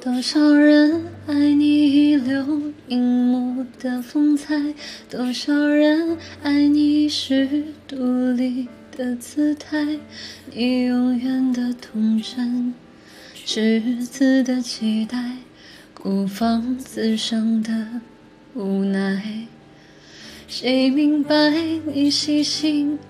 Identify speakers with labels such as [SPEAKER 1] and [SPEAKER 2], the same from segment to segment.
[SPEAKER 1] 多少人爱你遗留荧幕的风采，多少人爱你一时独立的姿态，你永远的童真，赤子的期待，孤芳自赏的无奈。谁明白你细心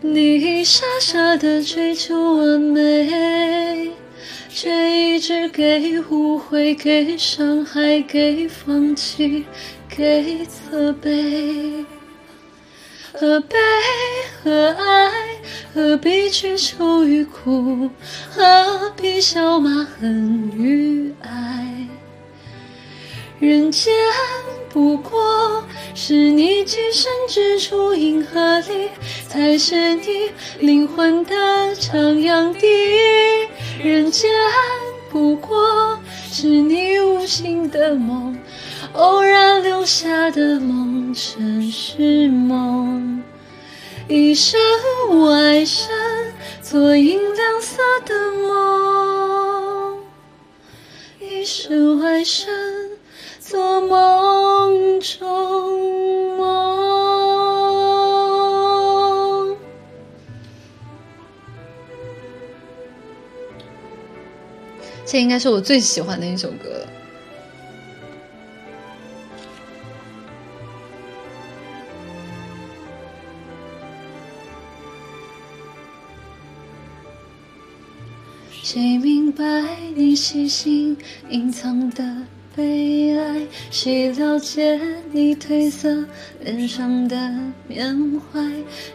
[SPEAKER 1] 你傻傻的追求完美，却一直给误会、给伤害、给放弃、给责备。何悲何爱？何必去愁与苦？何必笑骂恨与爱？人间不过是你寄身之处，银河里才是你灵魂的徜徉地。人间不过是你无心的梦，偶然留下的梦，尘世梦。一生无爱深，做银亮色的这应该是我最喜欢的一首歌了。谁明白你细心隐藏的？悲哀，谁了解你褪色脸上的缅怀？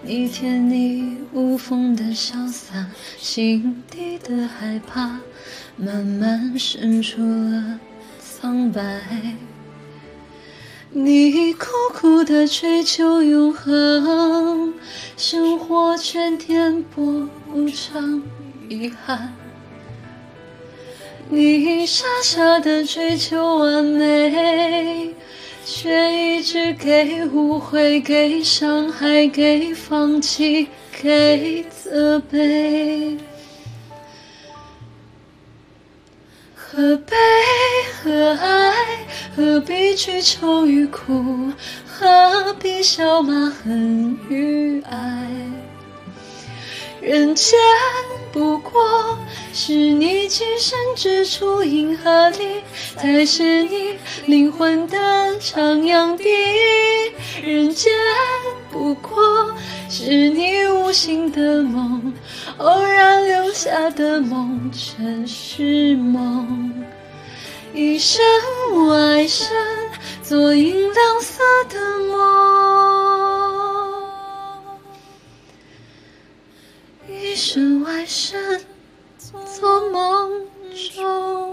[SPEAKER 1] 你天衣无缝的潇洒，心底的害怕，慢慢渗出了苍白。你苦苦的追求永恒，生活却颠簸无常，遗憾。你傻傻的追求完美，却一直给误会、给伤害、给放弃、给责备。何悲何爱？何必去愁与苦？何必笑骂恨与爱？人间不过是你寄身之处，银河里才是你灵魂的徜徉地。人间不过是你无心的梦，偶然留下的梦，尘世梦。一生无爱深，做银亮色的梦。一生外身，做梦中。